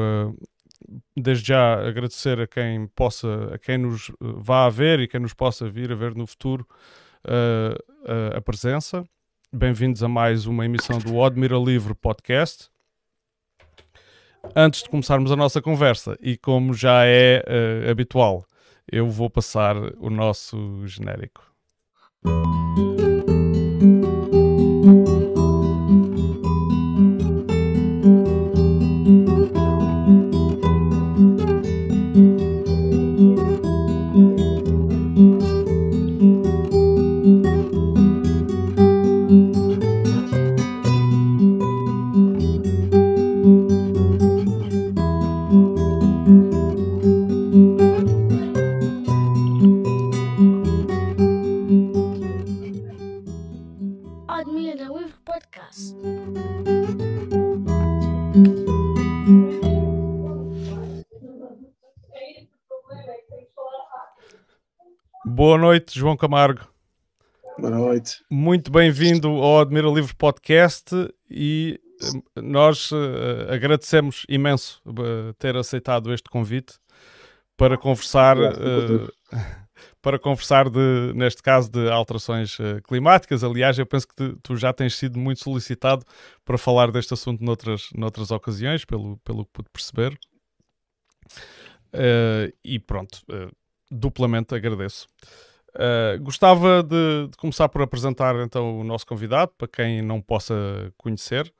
uh, desde já agradecer a quem possa, a quem nos vá a ver e quem nos possa vir a ver no futuro uh, a presença. Bem-vindos a mais uma emissão do Admira Livre Podcast. Antes de começarmos a nossa conversa, e como já é uh, habitual, eu vou passar o nosso genérico. Noite, João Camargo. Boa noite. Muito bem-vindo ao Admira Livre Podcast e eh, nós uh, agradecemos imenso uh, ter aceitado este convite para conversar uh, para conversar de, neste caso de alterações climáticas. Aliás, eu penso que tu, tu já tens sido muito solicitado para falar deste assunto noutras, noutras ocasiões, pelo, pelo que pude perceber. e pronto, duplamente agradeço. Uh, gostava de, de, começar por apresentar então o nosso convidado, para quem não possa conhecer.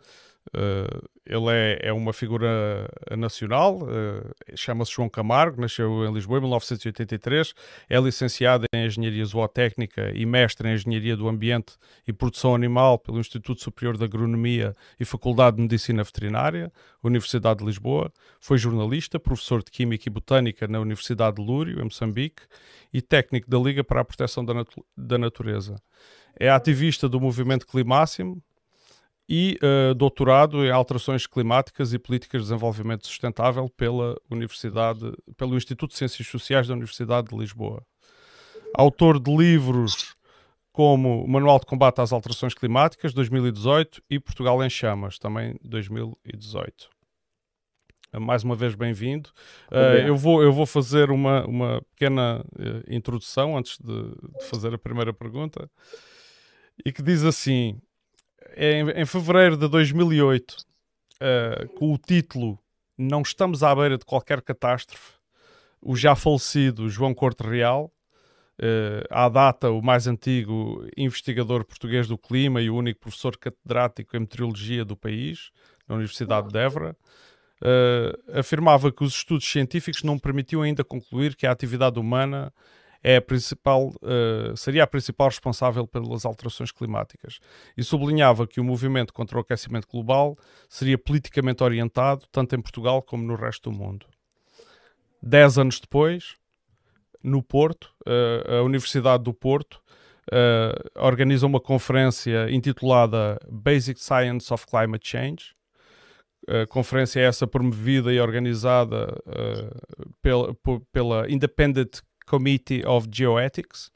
Uh, ele é, é, uma figura nacional, uh, chama-se João Camargo, nasceu em Lisboa em 1983, é licenciado em Engenharia Zootécnica e mestre em Engenharia do Ambiente e Produção Animal pelo Instituto Superior de Agronomia e Faculdade de Medicina Veterinária, Universidade de Lisboa. Foi jornalista, professor de Química e Botânica na Universidade de Lúrio, em Moçambique, e técnico da Liga para a Proteção da, Natu da Natureza. É ativista do movimento Climáximo, e uh, doutorado em alterações climáticas e políticas de desenvolvimento sustentável pela Universidade, pelo Instituto de Ciências Sociais da Universidade de Lisboa. Autor de livros como Manual de Combate às Alterações Climáticas, 2018, e Portugal em Chamas, também 2018. Mais uma vez, bem-vindo. Uh, eu, vou, eu vou fazer uma, uma pequena uh, introdução antes de, de fazer a primeira pergunta, e que diz assim: em, em fevereiro de 2008, uh, eh, com o título Não Estamos à Beira de Qualquer Catástrofe, o já falecido João Corte Real, uh, à data o mais antigo investigador português do clima e o único professor catedrático em meteorologia do país, na Universidade de Évora, uh, afirmava que os estudos científicos não permitiam ainda concluir que a atividade humana é a principal, uh, seria a principal responsável pelas alterações climáticas e sublinhava que o movimento contra o aquecimento global seria politicamente orientado tanto em Portugal como no resto do mundo. Dez anos depois, no Porto, uh, a Universidade do Porto uh, organiza uma conferência intitulada Basic Science of Climate Change. A conferência é essa promovida e organizada uh, pela, pela Independent Committee of Geoethics,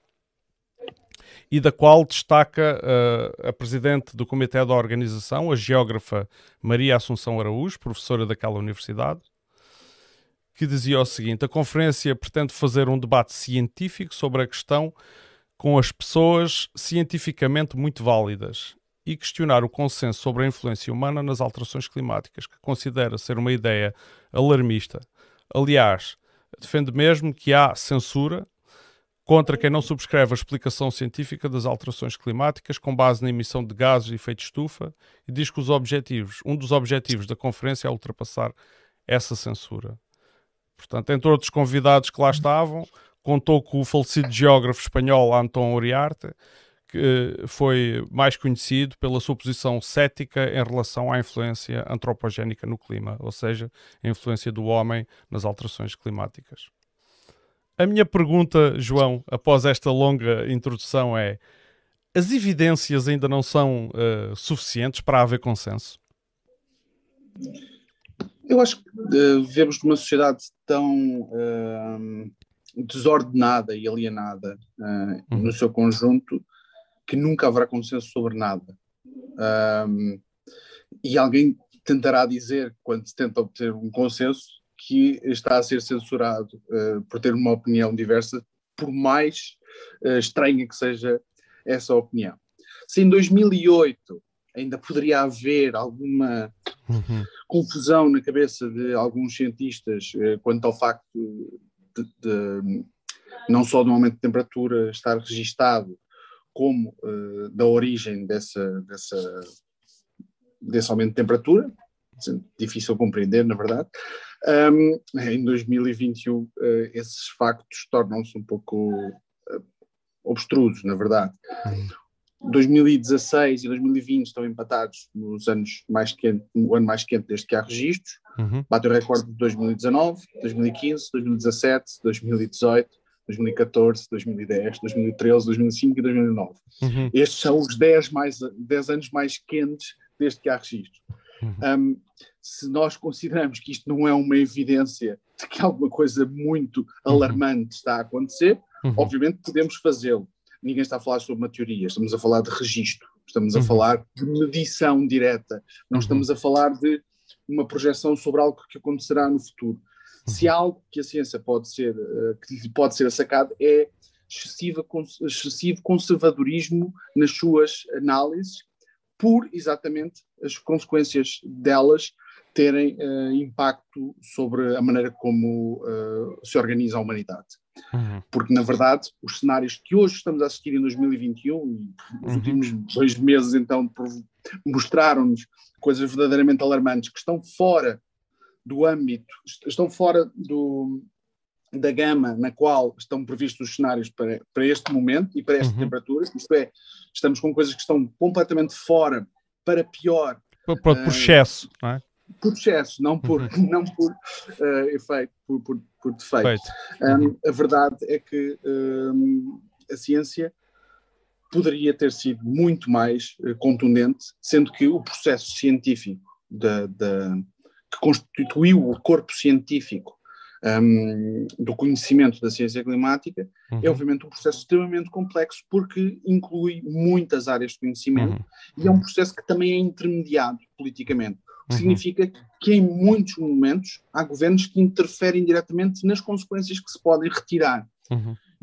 e da qual destaca uh, a presidente do comitê da organização, a geógrafa Maria Assunção Araújo, professora daquela universidade, que dizia o seguinte: a conferência pretende fazer um debate científico sobre a questão com as pessoas cientificamente muito válidas e questionar o consenso sobre a influência humana nas alterações climáticas, que considera ser uma ideia alarmista. Aliás, defende mesmo que há censura contra quem não subscreve a explicação científica das alterações climáticas com base na emissão de gases de efeito estufa e diz que os objetivos, um dos objetivos da conferência é ultrapassar essa censura. Portanto, entre outros convidados que lá estavam, contou com o falecido geógrafo espanhol Antón Uriarte, que foi mais conhecido pela sua posição cética em relação à influência antropogénica no clima, ou seja, a influência do homem nas alterações climáticas. A minha pergunta, João, após esta longa introdução é: as evidências ainda não são uh, suficientes para haver consenso? Eu acho que uh, vivemos numa sociedade tão uh, desordenada e alienada uhum. no seu conjunto que nunca haverá consenso sobre nada. Um, e alguém tentará dizer, quando se tenta obter um consenso, que está a ser censurado uh, por ter uma opinião diversa, por mais uh, estranha que seja essa opinião. Se em 2008 ainda poderia haver alguma uhum. confusão na cabeça de alguns cientistas uh, quanto ao facto de, de, não só do aumento de temperatura estar registado, como da origem dessa, dessa, desse aumento de temperatura, difícil compreender, na verdade. Um, em 2021, uh, esses factos tornam-se um pouco uh, obstrusos, na verdade. Uhum. 2016 e 2020 estão empatados nos anos mais quentes, no ano mais quente desde que há registros. Uhum. Bate o recorde de 2019, 2015, 2017, 2018, 2014, 2010, 2013, 2005 e 2009. Uhum. Estes são os 10, mais, 10 anos mais quentes desde que há registros. Uhum. Um, se nós consideramos que isto não é uma evidência de que alguma coisa muito uhum. alarmante está a acontecer, uhum. obviamente podemos fazê-lo. Ninguém está a falar sobre uma teoria, estamos a falar de registro, estamos a uhum. falar de medição direta, não estamos a falar de uma projeção sobre algo que acontecerá no futuro. Se há algo que a ciência pode ser, uh, que pode ser sacado é excessivo conservadorismo nas suas análises por exatamente as consequências delas terem uh, impacto sobre a maneira como uh, se organiza a humanidade. Uhum. Porque, na verdade, os cenários que hoje estamos a assistir em 2021, e os uhum. últimos dois meses, então, mostraram-nos coisas verdadeiramente alarmantes que estão fora do âmbito, estão fora do, da gama na qual estão previstos os cenários para, para este momento e para esta uhum. temperatura, isto é, estamos com coisas que estão completamente fora para pior. Por, por, excesso, não é? Por excesso, não por, uhum. não por uh, efeito, por, por, por defeito. Um, uhum. a verdade é que um, a ciência poderia ter sido muito mais uh, contundente, sendo que o processo científico da, da, que constituiu o corpo científico um, do conhecimento da ciência climática, é uhum. é obviamente um processo extremamente complexo porque inclui muitas áreas de conhecimento uhum. e é um processo que também é intermediado politicamente. O que uhum. significa que em muitos momentos há governos que interferem diretamente nas consequências que se podem retirar.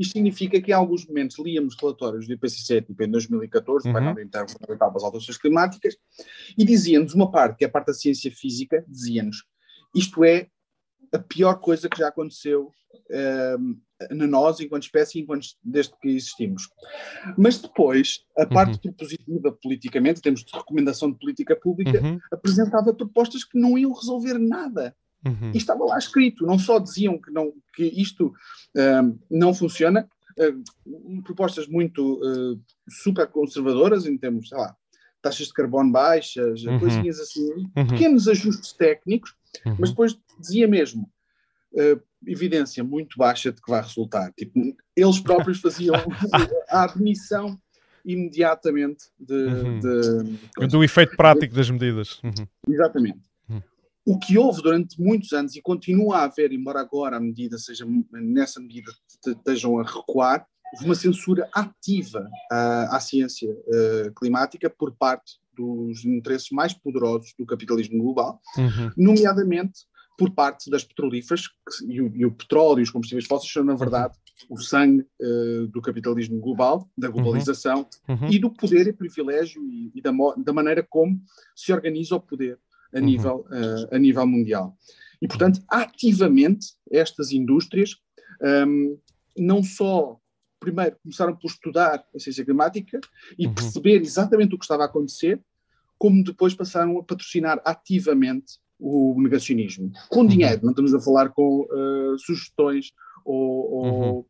Uhum. Isto significa que em alguns momentos líamos relatórios do IPCC, tipo em 2014, uhum. painel intergovernamental das alterações climáticas, e dizia-nos uma parte, que é a parte da ciência física, dizia-nos isto é a pior coisa que já aconteceu um, na nós, enquanto espécie, enquanto, desde que existimos. Mas depois, a parte uhum. propositiva politicamente, em termos de recomendação de política pública, uhum. apresentava propostas que não iam resolver nada. Uhum. E estava lá escrito, não só diziam que, não, que isto um, não funciona, uh, propostas muito uh, super conservadoras em termos, sei lá, taxas de carbono baixas, uhum. coisinhas assim, uhum. pequenos ajustes técnicos, uhum. mas depois dizia mesmo uh, evidência muito baixa de que vai resultar. Tipo, eles próprios faziam a admissão imediatamente de, uhum. de, do efeito prático das medidas. Uhum. Exatamente. Uhum. O que houve durante muitos anos e continua a haver, embora agora a medida seja nessa medida estejam a recuar, houve uma censura ativa à, à ciência uh, climática por parte dos interesses mais poderosos do capitalismo global, uhum. nomeadamente por parte das petrolíferas, que, e, o, e, o, petróleo e os combustíveis fósseis são, na verdade, o sangue uh, do capitalismo global, da uhum. globalização uhum. e do poder e privilégio e, e da, da, maneira como se organiza o poder a, uhum. nível, uh, a nível mundial. E, portanto, ativamente, estas indústrias um, não só primeiro começaram por estudar a ciência climática e uhum. perceber exatamente o que estava a acontecer, como depois passaram a patrocinar ativamente o negacionismo. Com uhum. dinheiro, não estamos a falar com uh, sugestões ou, ou, uhum.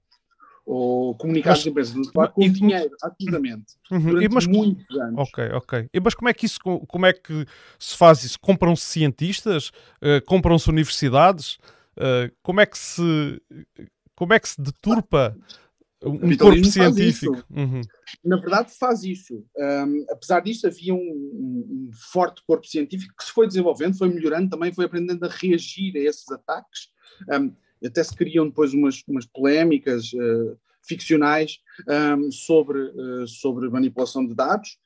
Ou comunicados de empresas, com e, dinheiro, ativamente, uhum. durante e, mas, muitos anos. Ok, ok. E, mas como é que isso, como é que se faz isso? Compram-se cientistas? Uh, Compram-se universidades? Uh, como é que se como é que se deturpa um corpo científico. Uhum. Na verdade, faz isso. Um, apesar disso, havia um, um, forte corpo científico que se foi desenvolvendo, foi melhorando, também foi aprendendo a reagir a esses ataques. Um, até se criam depois umas, umas polémicas uh, ficcionais sobre, uh, sobre manipulação de dados.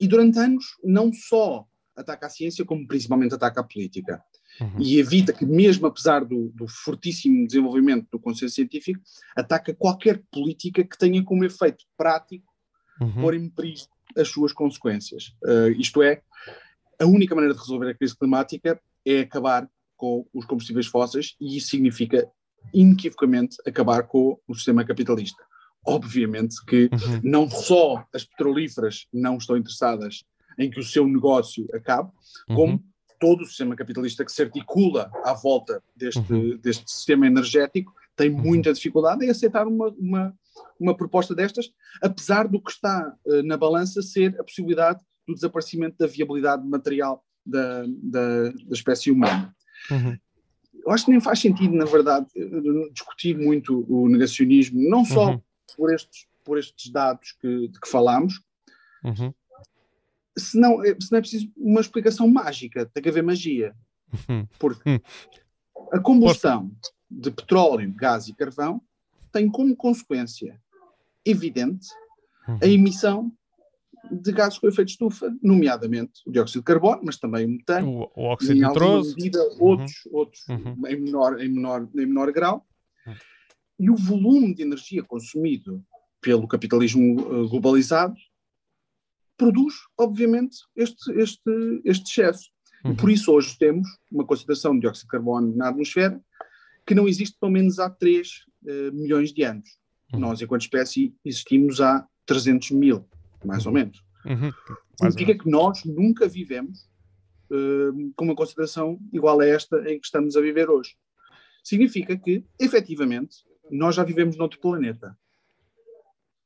e durante anos, não só ataca a ciência, como principalmente ataca a política. Uhum. E evita que, mesmo apesar do, do, fortíssimo desenvolvimento do consenso científico, ataca qualquer política que tenha como efeito prático uhum. pôr em perigo as suas consequências. Uh, isto é, a única maneira de resolver a crise climática é acabar com os combustíveis fósseis e isso significa inequivocamente acabar com o sistema capitalista. Obviamente que uhum. não só as petrolíferas não estão interessadas em que o seu negócio acabe, uhum. como todo o sistema capitalista que se articula à volta deste, uhum. deste sistema energético tem uhum. muita dificuldade em aceitar uma, uma, uma proposta destas, apesar do que está uh, na balança ser a possibilidade do desaparecimento da viabilidade material da, da, da espécie humana. Uhum eu acho que nem faz sentido, na verdade, discutir muito o negacionismo, não só uhum. por, estes, por estes dados que, de que falamos, uhum. se, não, se não é preciso uma explicação mágica, tem que haver magia. Uhum. Porque hum. a combustão de petróleo, gás e carvão tem como consequência evidente a uhum. emissão de gases com efeito de estufa, nomeadamente o dióxido de carbono, mas também o metano, o, o óxido nitroso, medida outros, uhum. outros uhum. Em, menor, em, menor, em menor grau. Uhum. E o volume de energia consumido pelo capitalismo uh, globalizado produz, obviamente, este, este, este excesso. E uhum. por isso hoje temos uma concentração de dióxido de carbono na atmosfera que não existe pelo menos há 3 uh, eh, milhões de anos. Uhum. Nós, enquanto espécie, existimos há 300 mil mais ou menos. Uhum. Significa que nós nunca vivemos uh, com uma consideração igual a esta em que estamos a viver hoje. Significa que, efetivamente, nós já vivemos noutro planeta.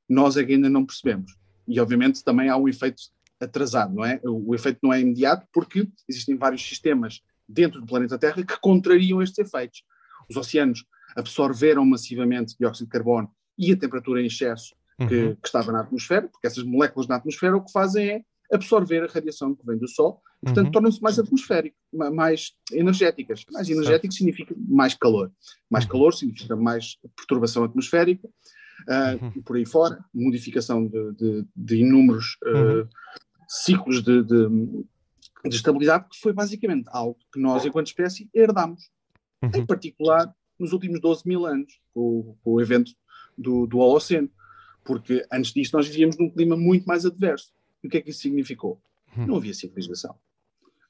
Nós é que ainda não percebemos. E, obviamente, também há um efeito atrasado, não é? O, o efeito não é imediato porque existem vários sistemas dentro do planeta Terra que contrariam estes efeitos. Os oceanos absorveram massivamente dióxido de carbono e a temperatura em excesso que, uhum. que, estava na atmosfera, porque essas moléculas na atmosfera o que fazem é absorver a radiação que vem do Sol, portanto uhum. tornam-se mais atmosféricas, mais energéticas. Mais energético significa mais calor. Mais uhum. calor significa mais perturbação atmosférica, uh, uhum. e por aí fora, modificação de, de, de inúmeros uh, ciclos de, de, de, estabilidade, que foi basicamente algo que nós, enquanto espécie, herdamos. Em particular, nos últimos 12 mil anos, com, com o evento do, do Holoceno porque antes disso nós vivíamos num clima muito mais adverso. E o que é que isso significou? Hum. Não havia civilização.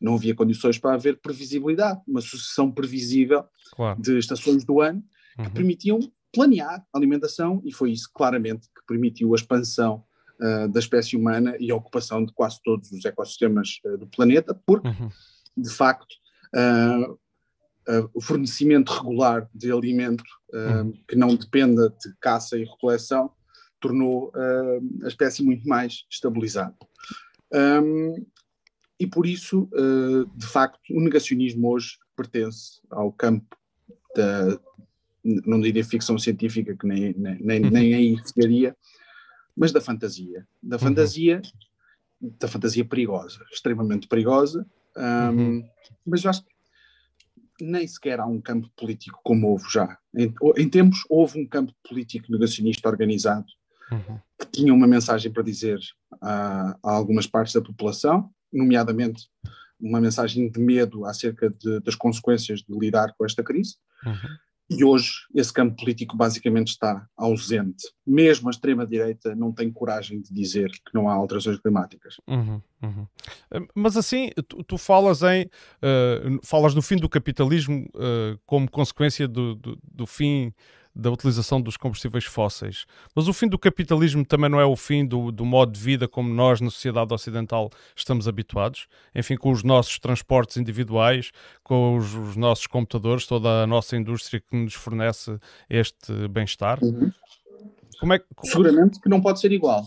Não havia condições para haver previsibilidade, uma sucessão previsível claro. de estações do ano que uhum. permitiam planear a alimentação e foi isso claramente que permitiu a expansão uh, da espécie humana e a ocupação de quase todos os ecossistemas uh, do planeta, porque, uhum. de facto, uh, o fornecimento regular de alimento uhum. que não dependa de caça e recoleção tornou uh, a espécie muito mais estabilizada. Um, e por isso, uh, de facto, o negacionismo hoje pertence ao campo da, não diria ficção científica, que nem, nem, nem, uhum. nem aí chegaria, mas da fantasia. Da uhum. fantasia, uhum. da fantasia perigosa, extremamente perigosa. Um, uhum. Mas eu acho que nem sequer há um campo político como houve já. Em, em tempos, houve um campo político negacionista organizado uhum. que tinham uma mensagem para dizer a, a, algumas partes da população, nomeadamente uma mensagem de medo acerca de, das consequências de lidar com esta crise. Uhum. E hoje esse campo político basicamente está ausente. Mesmo a extrema-direita não tem coragem de dizer que não há alterações climáticas. Uhum, uhum. Mas assim, tu, tu falas em uh, falas do fim do capitalismo uh, como consequência do, do, do fim da utilização dos combustíveis fósseis. Mas o fim do capitalismo também não é o fim do, do modo de vida como nós, na sociedade ocidental, estamos habituados. Enfim, com os nossos transportes individuais, com os, os nossos computadores, toda a nossa indústria que nos fornece este bem-estar. Uhum. Como é que... Seguramente que não pode ser igual.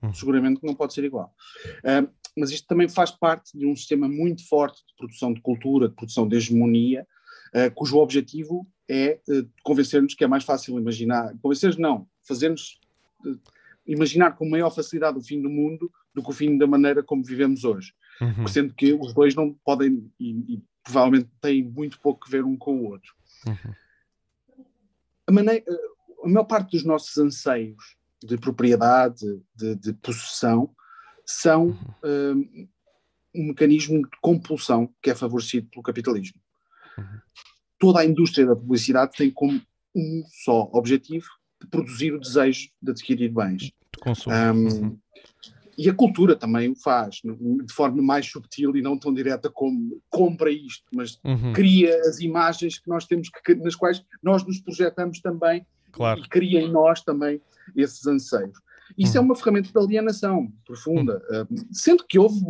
Uhum. Seguramente que não pode ser igual. Uh, mas isto também faz parte de um sistema muito forte de produção de cultura, de produção de hegemonia, uh, cujo objetivo é uh, convencer-nos que é mais fácil imaginar, convencer-nos não, fazer-nos uh, imaginar com maior facilidade o fim do mundo do que o fim da maneira como vivemos hoje. Uhum. Sendo que os dois não podem e, e, provavelmente têm muito pouco a ver um com o outro. Uhum. A, maneira, a maior parte dos nossos anseios de propriedade, de, de possessão, são uhum. um mecanismo de compulsão que é favorecido pelo capitalismo. Toda a indústria da publicidade tem como um só objetivo de produzir o desejo de adquirir bens. De consumo. Um, uhum. E a cultura também o faz, de forma mais subtil e não tão direta como compra isto, mas uhum. cria as imagens que nós temos que, nas quais nós nos projetamos também claro. e cria em nós também esses anseios. Isso é uhum. uma ferramenta de alienação profunda, uhum. sendo que houve,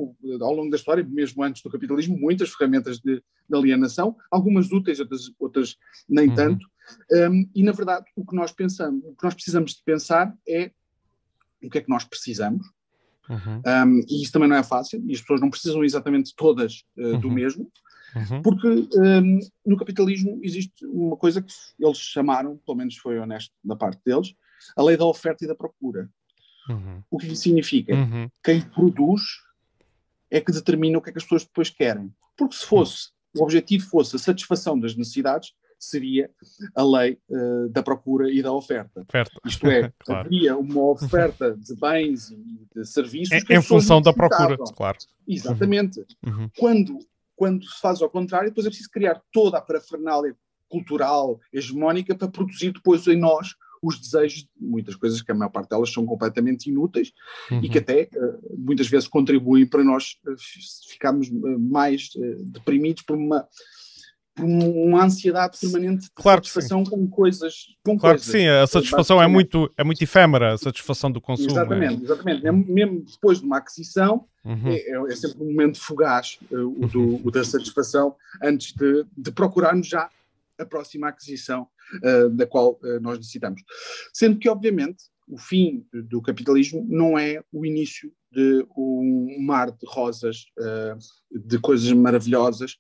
ao longo da história, mesmo antes do capitalismo, muitas ferramentas de, de alienação, algumas úteis, outras, outras nem uhum. tanto, um, e na verdade o que nós pensamos, o que nós precisamos de pensar é o que é que nós precisamos, Uhum. Um, e isso também não é fácil, e as pessoas não precisam exatamente todas uh, uhum. do mesmo, uhum. porque um, no capitalismo existe uma coisa que eles chamaram, pelo menos foi honesto da parte deles, a lei da oferta e da procura. Uhum. O que isso significa? Uhum. Quem produz é que determina o que é que as pessoas depois querem. Porque se fosse, o objetivo fosse a satisfação das necessidades, seria a lei uh, da procura e da oferta. oferta. Isto é, claro. havia uma oferta de bens e de serviços em, em função da procura, claro. Exatamente. Uhum. uhum. Quando, quando se faz ao contrário, depois é preciso criar toda a parafernália cultural, hegemónica, para produzir depois em nós os desejos, muitas coisas que a maior parte delas são completamente inúteis uhum. e que até uh, muitas vezes contribuem para nós uh, ficarmos uh, mais deprimidos por uma por uma ansiedade permanente de claro satisfação com coisas. Com claro coisas. que sim, a satisfação é muito, é muito efêmera, a satisfação do consumo. Exatamente, é. exatamente. Mesmo depois de uma aquisição, uhum. é, é, é, sempre um momento fugaz uh, o, do, o, da satisfação antes de, de procurarmos já a próxima aquisição uh, da qual uh, nós necessitamos. Sendo que, obviamente, o fim do capitalismo não é o início de um mar de rosas, de coisas maravilhosas,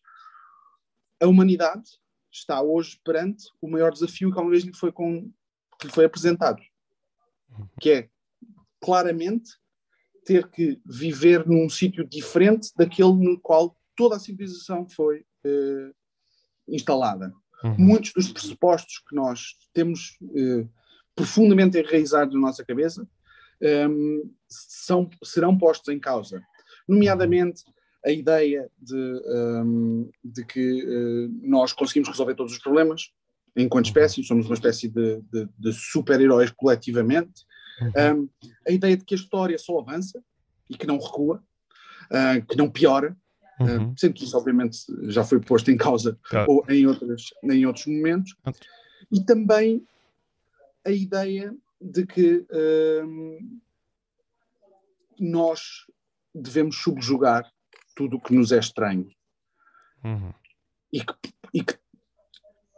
a humanidade está hoje perante o maior desafio que alguma vez lhe foi, com, lhe foi apresentado, que é claramente ter que viver num sítio diferente daquele no qual toda a civilização foi eh, instalada. Uhum. Muitos dos pressupostos que nós temos eh, profundamente enraizados na nossa cabeça eh, são, serão postos em causa, nomeadamente a ideia de, um, de que uh, nós conseguimos resolver todos os problemas enquanto espécie, somos uma espécie de, de, de super-heróis coletivamente. Um, uhum. a ideia de que a história só avança e que não recua, uh, que não piora, uhum. uh, sendo que isso obviamente já foi posto em causa claro. ou em, outras, em outros momentos. E também a ideia de que um, nós devemos subjugar tudo o que nos é estranho. Uhum. E, que, e, que,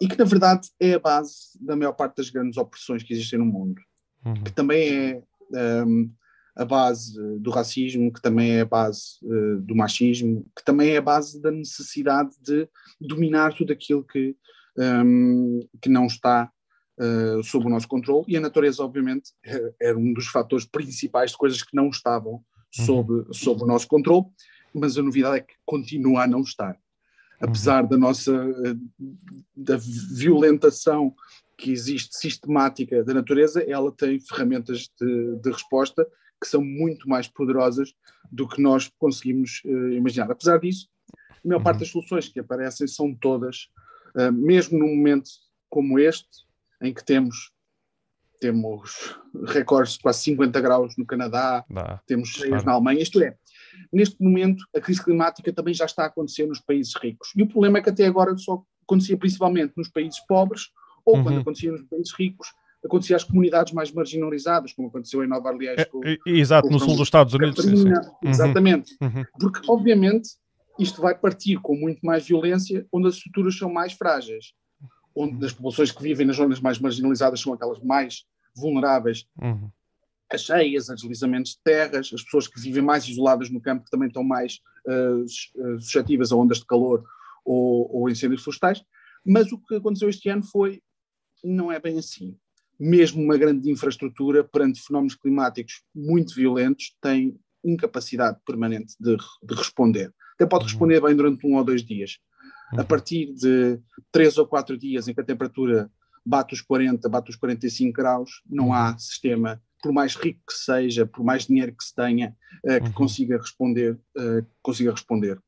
e que, na verdade, é a base da maior parte das grandes opressões que existem no mundo. Uhum. Que também é um, a base do racismo, que também é a base uh, do machismo, que também é a base da necessidade de dominar tudo aquilo que, um, que não está uh, sob o nosso controle. E a natureza, obviamente, era um dos fatores principais de coisas que não estavam uhum. sob, sob o nosso controle mas a novidade é que continua a não estar. Apesar uhum. da nossa da violentação que existe sistemática da natureza, ela tem ferramentas de, de resposta que são muito mais poderosas do que nós conseguimos uh, imaginar. Apesar disso, a maior parte uhum. das soluções que aparecem são todas, uh, mesmo num momento como este, em que temos temos recordes de quase 50 graus no Canadá, Dá. temos cheias claro. na Alemanha, isto é, Neste momento, a crise climática também já está a acontecer nos países ricos. E o problema é que até agora só acontecia principalmente nos países pobres, ou uhum. quando acontecia nos países ricos, acontecia às comunidades mais marginalizadas, como aconteceu em Nova Orleans. Com, é, exato, com no sul dos Estados Unidos. Sim, sim. Uhum. Exatamente. Uhum. Porque, obviamente, isto vai partir com muito mais violência, onde as estruturas são mais frágeis, onde as populações que vivem nas zonas mais marginalizadas são aquelas mais vulneráveis uhum as cheias, os deslizamentos de terras, as pessoas que vivem mais isoladas no campo, que também estão mais uh, suscetíveis a ondas de calor ou, ou incêndios florestais. Mas o que aconteceu este ano foi, não é bem assim. Mesmo uma grande infraestrutura perante fenómenos climáticos muito violentos tem incapacidade permanente de, de responder. Até pode uhum. responder bem durante um ou dois dias. A uhum. partir de três ou quatro dias em que a temperatura bate os 40, bate os 45 graus, não há sistema por mais rico que seja, por mais dinheiro que se tenha, uh, que uhum. consiga responder, uh, consiga responder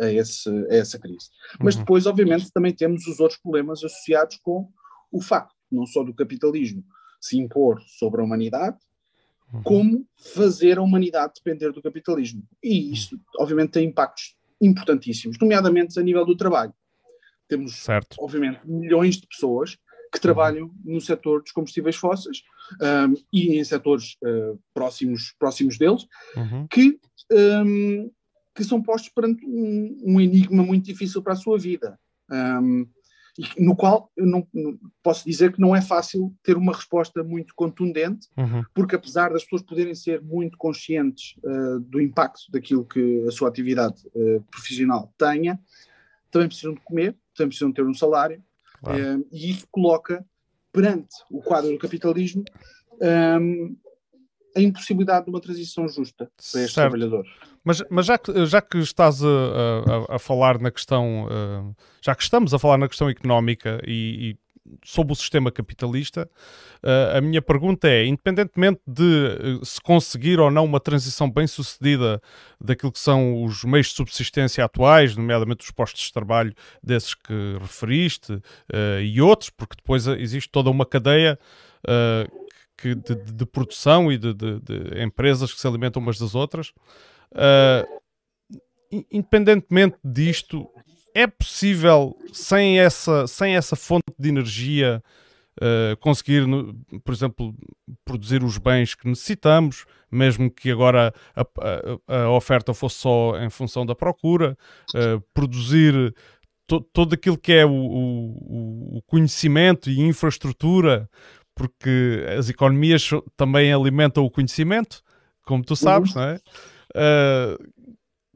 a, esse, a essa crise. Mas uhum. depois, obviamente, também temos os outros problemas associados com o facto, não só do capitalismo se impor sobre a humanidade, uhum. como fazer a humanidade depender do capitalismo. E isso, obviamente, tem impactos importantíssimos, nomeadamente a nível do trabalho. Temos, certo. obviamente, milhões de pessoas que trabalham no setor dos combustíveis fósseis um, e em setores uh, próximos, próximos deles, uhum. que, um, que são postos perante um, um, enigma muito difícil para a sua vida. No qual eu não, não, posso dizer que não é fácil ter uma resposta muito contundente, uhum. porque apesar das pessoas poderem ser muito conscientes uh, do impacto daquilo que a sua atividade uh, profissional tenha, também precisam de comer, também precisam de ter um salário, Claro. Uh, e isso coloca perante o quadro do capitalismo um, a impossibilidade de uma transição justa para estes certo. trabalhadores. Mas, mas já, que, já que estás a, a, a falar na questão, uh, já que estamos a falar na questão económica e, sob o sistema capitalista, uh, a minha pergunta é: independentemente de uh, se conseguir ou não uma transição bem sucedida daquilo que são os meios de subsistência atuais, nomeadamente os postos de trabalho desses que referiste e outros, porque depois existe toda uma cadeia. Que de, de, produção e de, de, de, empresas que se alimentam umas das outras. Independentemente disto, é possível, sem essa, sem essa fonte de energia, uh, conseguir, por exemplo, produzir os bens que necessitamos, mesmo que agora a, a, a oferta fosse só em função da procura, uh, produzir to, todo aquilo que é o, o, o conhecimento e infraestrutura, porque as economias também alimentam o conhecimento, como tu sabes, uhum. não é? Uh,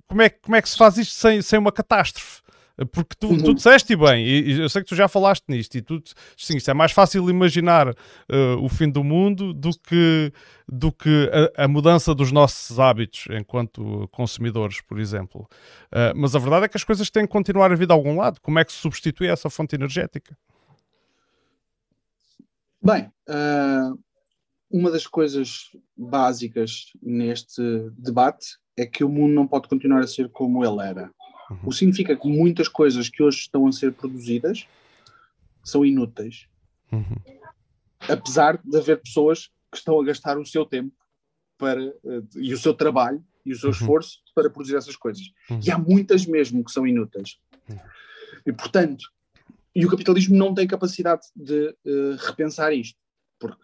como é, como é que se faz isto sem, sem uma catástrofe? Porque tu, uhum. tu disseste bem, e eu sei que tu já falaste nisto, e tu sim, é mais fácil imaginar uh, o fim do mundo do que, do que a, a, mudança dos nossos hábitos enquanto consumidores, por exemplo. Uh, mas a verdade é que as coisas têm que continuar a vir de algum lado. Como é que se substitui essa fonte energética? Bem, uh, uma das coisas básicas neste debate é que o mundo não pode continuar a ser como ele era. Uhum. O que significa que muitas coisas que hoje estão a ser produzidas são inúteis. Uhum. Apesar de haver pessoas que estão a gastar o seu tempo para, uh, e o seu trabalho e o seu uhum. esforço para produzir essas coisas. Uhum. E há muitas mesmo que são inúteis. Uhum. E portanto, e o capitalismo não tem capacidade de uh, repensar isto, porque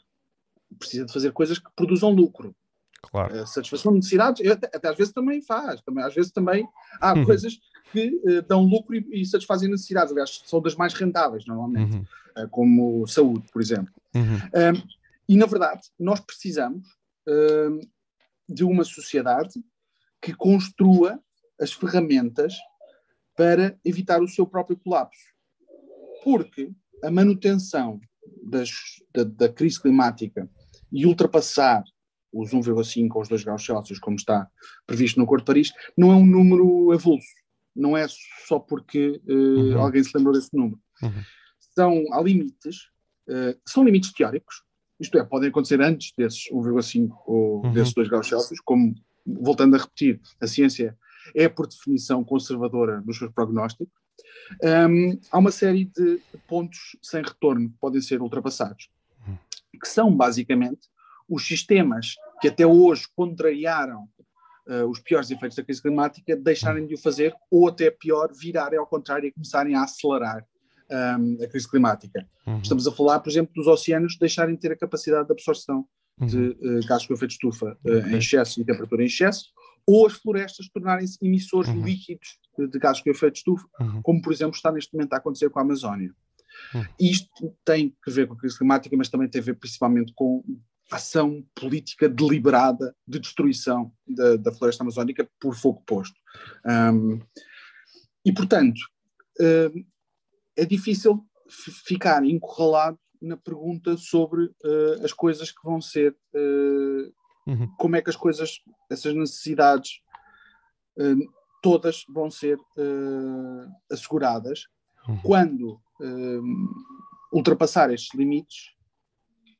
precisa de fazer coisas que produzam lucro. Claro. A satisfação de necessidades, até, até, às vezes também faz, também, às vezes também há uhum. coisas que uh, dão lucro e, e, satisfazem necessidades, aliás, são das mais rentáveis normalmente, uhum. uh, como saúde, por exemplo. Uhum. Um, e na verdade, nós precisamos um, de uma sociedade que construa as ferramentas para evitar o seu próprio colapso. Porque a manutenção das, da, da crise climática e ultrapassar os 1,5 ou os 2 graus Celsius, como está previsto no Acordo de Paris, não é um número avulso. Não é só porque uh, uhum. alguém se lembrou desse número. Uhum. São, há limites, uh, são limites teóricos, isto é, podem acontecer antes desses 1,5 ou uhum. desses 2 graus Celsius, como, voltando a repetir, a ciência é, por definição, conservadora nos seus prognósticos. Um, há uma série de pontos sem retorno que podem ser ultrapassados. Que são basicamente os sistemas que até hoje contrariaram uh, os piores efeitos da crise climática deixarem de o fazer, ou até pior, virarem ao contrário e começarem a acelerar um, ehm, a crise climática. Uhum. Estamos a falar, por exemplo, dos oceanos deixarem de ter a capacidade de absorção uhum. de uh, gases com efeito de estufa uh, em excesso e temperatura em excesso, ou as florestas tornarem-se emissores uhum. líquidos de, de, gases com efeito de estufa, uhum. como, por exemplo, está neste momento a acontecer com a Amazónia. Uhum. Isto tem que ver com a crise climática, mas também tem a ver principalmente com ação política deliberada de destruição da, da floresta amazónica por fogo posto. Um, e, portanto, uh, é difícil ficar encurralado na pergunta sobre uh, as coisas que vão ser, uh, uhum. como é que as coisas, essas necessidades, todas vão ser asseguradas uhum. quando ultrapassar estes limites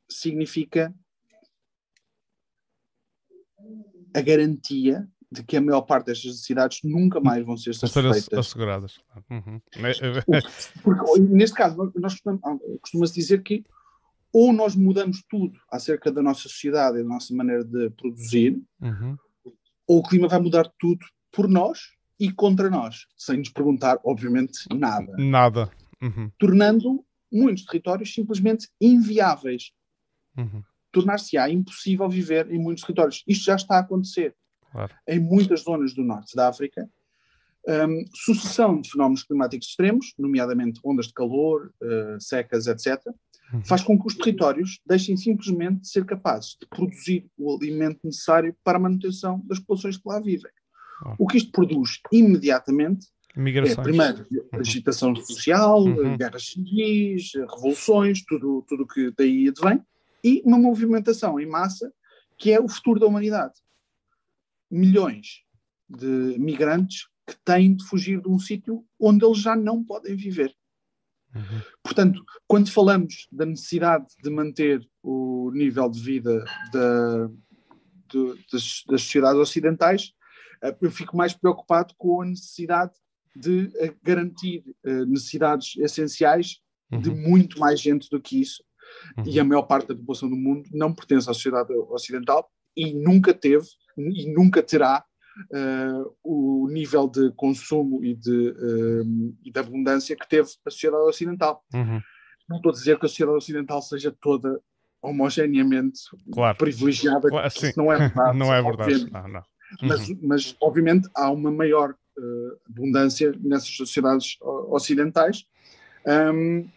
significa a garantia de que a maior parte destas necessidades nunca mais vão ser satisfeitas. Asseguradas. Uhum. Porque, neste caso, nós costuma-se dizer que ou nós mudamos tudo acerca da nossa sociedade e da nossa maneira de produzir, uhum. ou o clima vai mudar tudo por nós e contra nós, sem nos perguntar, obviamente, nada. Nada. Uhum. Tornando muitos territórios simplesmente inviáveis. Uhum. Tornar-se-á impossível viver em muitos territórios. Isto já está a acontecer. Claro. Em muitas zonas do norte da África, um, sucessão de fenómenos climáticos extremos, nomeadamente ondas de calor, uh, secas, etc., uhum. faz com que os territórios deixem simplesmente de ser capazes de produzir o alimento necessário para a manutenção das populações que lá vivem. O que isto produz imediatamente Migrações. é, primeiro, uhum. agitação social, uhum. guerras civis, revoluções, tudo o que daí advém, e uma movimentação em massa que é o futuro da humanidade. Milhões de migrantes que têm de fugir de um sítio onde eles já não podem viver. Uhum. Portanto, quando falamos da necessidade de manter o nível de vida da, de, das, das, sociedades ocidentais, eh, eu fico mais preocupado com a necessidade de eh, garantir eh, necessidades essenciais uhum. de muito mais gente do que isso. Uhum. E a maior parte da população do mundo não pertence à sociedade ocidental e nunca teve e nunca terá uh, o nível de consumo e de, uh, e de abundância que teve a sociedade ocidental. Uhum. Não estou a dizer que a sociedade ocidental seja toda homogeneamente claro. privilegiada, claro, isso não é verdade. não é verdade. Não, não. Uhum. Mas, mas, obviamente, há uma maior abundância nessas sociedades ocidentais. Um,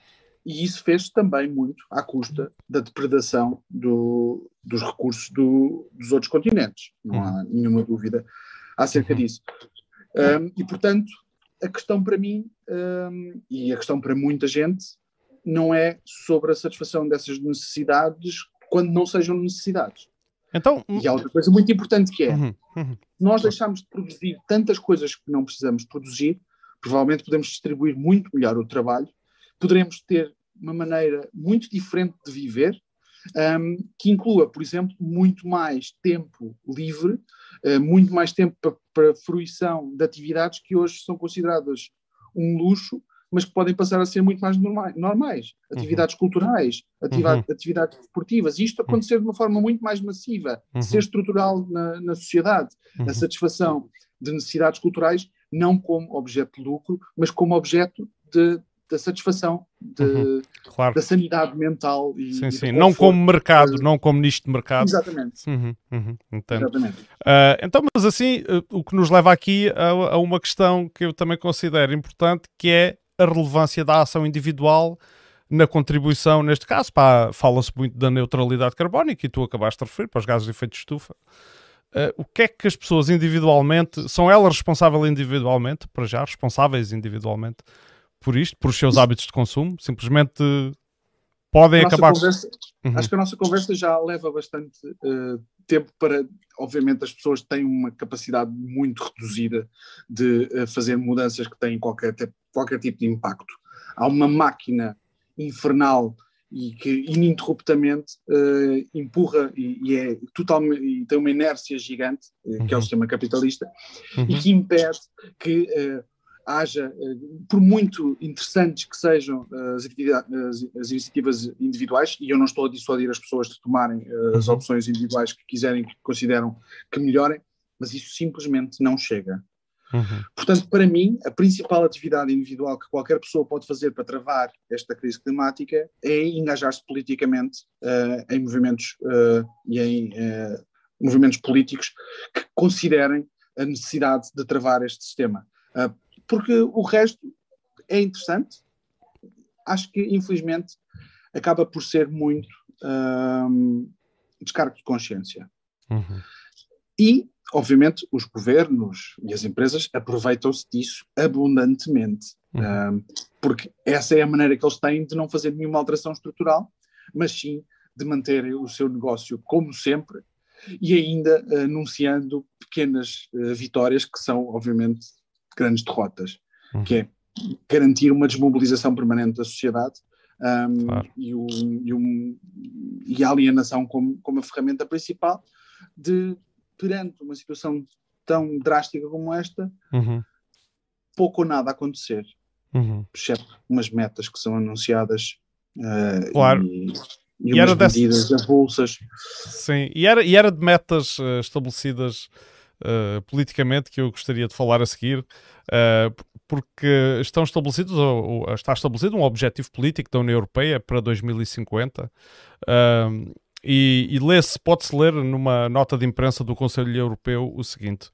e isso fez também muito à custa da depredação do, dos recursos do, dos outros continentes, não há uhum. nenhuma dúvida acerca uhum. disso. Um, e, portanto, a questão para mim, um, e a questão para muita gente, não é sobre a satisfação dessas necessidades quando não sejam necessidades. Então, e há outra coisa muito importante que é, uhum, uhum. nós deixamos de produzir tantas coisas que não precisamos produzir, provavelmente podemos distribuir muito melhor o trabalho, poderemos ter uma maneira muito diferente de viver, um, que inclua, por exemplo, muito mais tempo livre, uh, muito mais tempo para, para fruição de atividades que hoje são consideradas um luxo, mas que podem passar a ser muito mais normais. Atividades uhum. culturais, atividade, uhum. atividades esportivas. Isto uhum. acontecer de uma forma muito mais massiva, uhum. ser estrutural na, na sociedade. A uhum. satisfação de necessidades culturais não como objeto de lucro, mas como objeto de da satisfação de, uhum, claro. da sanidade mental e, sim, sim. não como mercado, não como nicho de mercado. Exatamente. Uhum, uhum, Exatamente. Uh, então, mas assim, uh, o que nos leva aqui a, a, uma questão que eu também considero importante, que é a relevância da ação individual na contribuição, neste caso, fala-se muito da neutralidade carbónica e tu acabaste de referir para os gases de efeito de estufa. Uh, o que é que as pessoas individualmente, são elas responsáveis individualmente, para já, responsáveis individualmente, por isto, por os seus hábitos de consumo, simplesmente podem acabar. Conversa, uhum. Acho que a nossa conversa já leva bastante uh, tempo para. Obviamente, as pessoas têm uma capacidade muito reduzida de uh, fazer mudanças que têm qualquer, qualquer tipo de impacto. Há uma máquina infernal e que ininterruptamente uh, empurra e, e, é totalmente e tem uma inércia gigante, uhum. que é o uhum. sistema capitalista, uhum. e que impede que uh, haja, eh, por muito interessantes que sejam eh, as, as, iniciativas individuais, e eu não estou a dissuadir as pessoas de tomarem eh, as uhum. opções individuais que quiserem, que consideram que melhorem, mas isso simplesmente não chega. Uhum. Portanto, para mim, a principal atividade individual que qualquer pessoa pode fazer para travar esta crise climática é engajar-se politicamente uh, em movimentos uh, e em uh, movimentos políticos que considerem a necessidade de travar este sistema porque o resto é interessante. Acho que, infelizmente, acaba por ser muito um, descargo de consciência. Uhum. E, obviamente, os governos e as empresas aproveitam-se disso abundantemente, uhum. um, porque essa é a maneira que eles têm de não fazer nenhuma alteração estrutural, mas sim de manterem o seu negócio como sempre e ainda anunciando pequenas uh, vitórias que são, obviamente, grandes derrotas, uhum. que é garantir uma desmobilização permanente da sociedade um, claro. e, o, e, um, e, a alienação como, como a ferramenta principal de perante uma situação tão drástica como esta, uhum. pouco ou nada a acontecer. Uhum. Exceto umas metas que são anunciadas uh, claro. e, e, e umas medidas desse... avulsas. Sim, e era, e era de metas uh, estabelecidas uh, politicamente que eu gostaria de falar a seguir, porque estão estabelecidos, ou, ou, está estabelecido um objetivo político da União Europeia para 2050. E, e lê-se, pode-se ler numa nota de imprensa do Conselho Europeu o seguinte: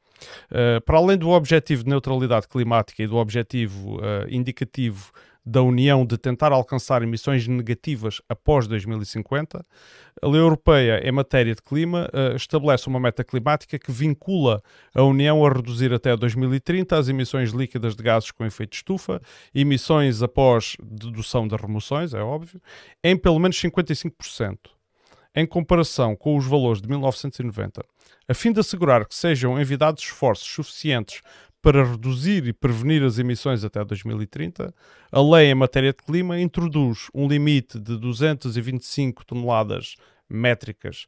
uh, para além do objetivo de neutralidade climática e do objetivo uh, indicativo da União de tentar alcançar emissões negativas após 2050, a lei europeia em matéria de clima uh, estabelece uma meta climática que vincula a União a reduzir até 2030 as emissões líquidas de gases com efeito de estufa, emissões após dedução das remoções, é óbvio, em pelo menos 55% em comparação com os valores de 1990, a fim de assegurar que sejam envidados esforços suficientes para reduzir e prevenir as emissões até 2030, a lei em matéria de clima introduz um limite de 225 toneladas métricas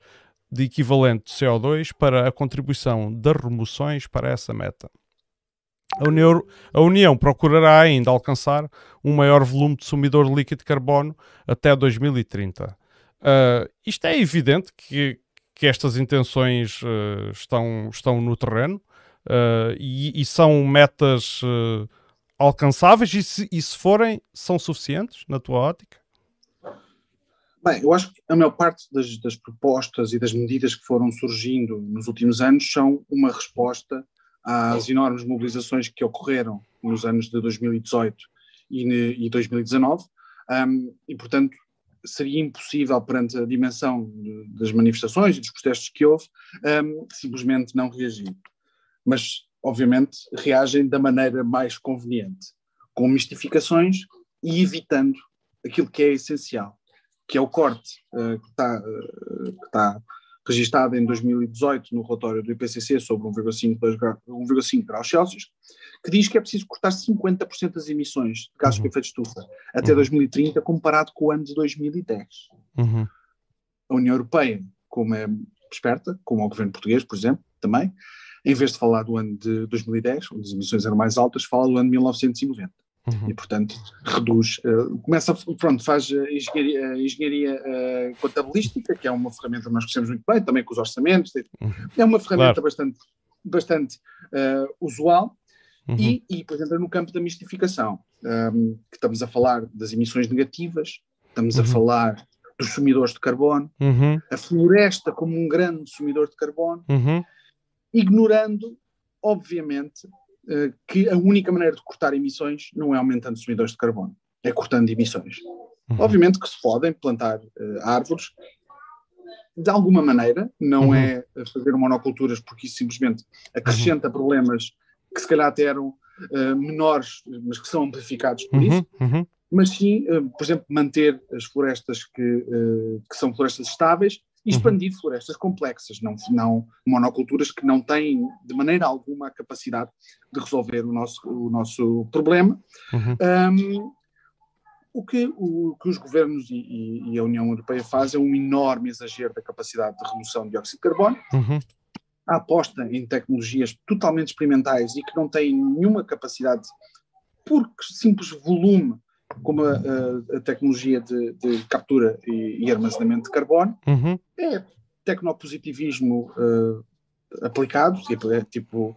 de equivalente de CO2 para a contribuição das remoções para essa meta. A União, a União, procurará ainda alcançar um maior volume de sumidor líquido de carbono até 2030. Uh, isto é evidente que, que estas intenções uh, estão, estão no terreno uh, e, e, são metas alcançáveis e se, e se forem, são suficientes na tua ótica? Bem, eu acho que a maior parte das, das, propostas e das medidas que foram surgindo nos últimos anos são uma resposta às enormes mobilizações que ocorreram nos anos de 2018 e, e 2019, um, e portanto seria impossível, perante a dimensão de, das manifestações e dos protestos que houve, um, simplesmente não reagir. Mas, obviamente, reagem da maneira mais conveniente, com mistificações e evitando aquilo que é essencial, que é o corte uh, que está uh, que tá registada em 2018 no relatório do IPCC sobre 1,5 graus Celsius, que diz que é preciso cortar 50% das emissões de gases uhum. com efeito de estufa até uhum. 2030, comparado com o ano de 2010. Uhum. A União Europeia, como é esperta, como o governo português, por exemplo, também, em vez de falar do ano de 2010, onde as emissões eram mais altas, fala do ano de 1990. Uhum. E, portanto, reduz, uh, começa, pronto, faz a engenharia, engenharia uh, contabilística, que é uma ferramenta que nós conhecemos muito bem, também com os orçamentos, uhum. é uma ferramenta claro. bastante, bastante uh, usual, uhum. e, e depois entra no campo da mistificação, um, ehm, que estamos a falar das emissões negativas, estamos a uhum. falar dos sumidores de carbono, uhum. a floresta como um grande sumidor de carbono, uhum. Ignorando, obviamente, eh, que a única maneira de cortar emissões não é aumentando os emissões de carbono, é cortando emissões. Uhum. Obviamente que se podem plantar uh, árvores de alguma maneira, não uhum. é fazer monoculturas porque isso simplesmente acrescenta uhum. problemas que se calhar até eram uh, menores, mas que são amplificados por uhum. isso, uhum. mas sim, uh, por exemplo, manter as florestas que, que são florestas estáveis e uhum. expandir uhum. florestas complexas, não, não monoculturas que não têm de maneira alguma a capacidade de resolver o nosso, o nosso problema. Uhum. Um, o que, o que os governos e, e, a União Europeia fazem é um enorme exagero da capacidade de redução de dióxido de carbono. Uhum. A aposta em tecnologias totalmente experimentais e que não têm nenhuma capacidade, por simples volume como a, a, a tecnologia de, de captura e, e, armazenamento de carbono, uhum. é tecnopositivismo uh, aplicado, tipo, é, tipo,